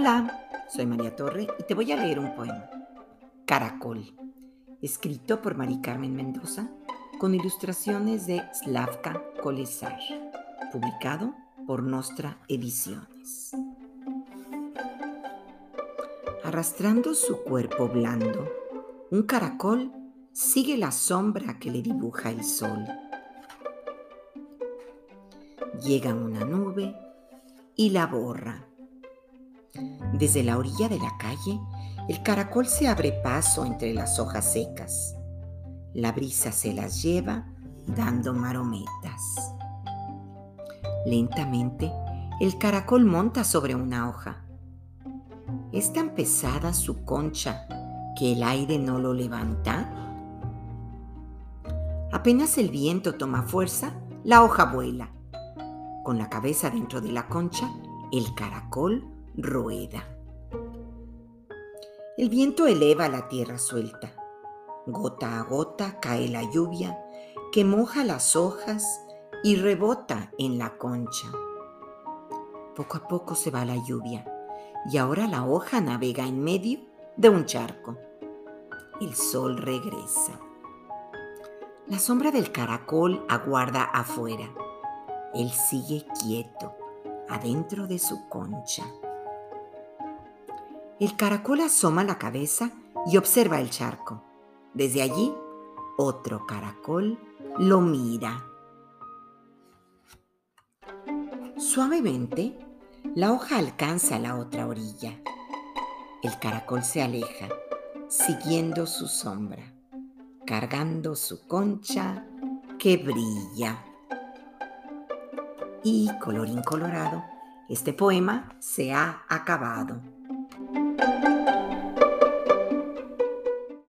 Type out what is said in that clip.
Hola, soy María Torre y te voy a leer un poema. Caracol, escrito por Mari Carmen Mendoza con ilustraciones de Slavka Kolesar, publicado por Nostra Ediciones. Arrastrando su cuerpo blando, un caracol sigue la sombra que le dibuja el sol. Llega una nube y la borra desde la orilla de la calle, el caracol se abre paso entre las hojas secas. La brisa se las lleva dando marometas. Lentamente, el caracol monta sobre una hoja. Es tan pesada su concha que el aire no lo levanta. Apenas el viento toma fuerza, la hoja vuela. Con la cabeza dentro de la concha, el caracol rueda. El viento eleva la tierra suelta. Gota a gota cae la lluvia que moja las hojas y rebota en la concha. Poco a poco se va la lluvia y ahora la hoja navega en medio de un charco. El sol regresa. La sombra del caracol aguarda afuera. Él sigue quieto, adentro de su concha. El caracol asoma la cabeza y observa el charco. Desde allí, otro caracol lo mira. Suavemente, la hoja alcanza la otra orilla. El caracol se aleja, siguiendo su sombra, cargando su concha que brilla. Y colorín colorado, este poema se ha acabado. Thank you.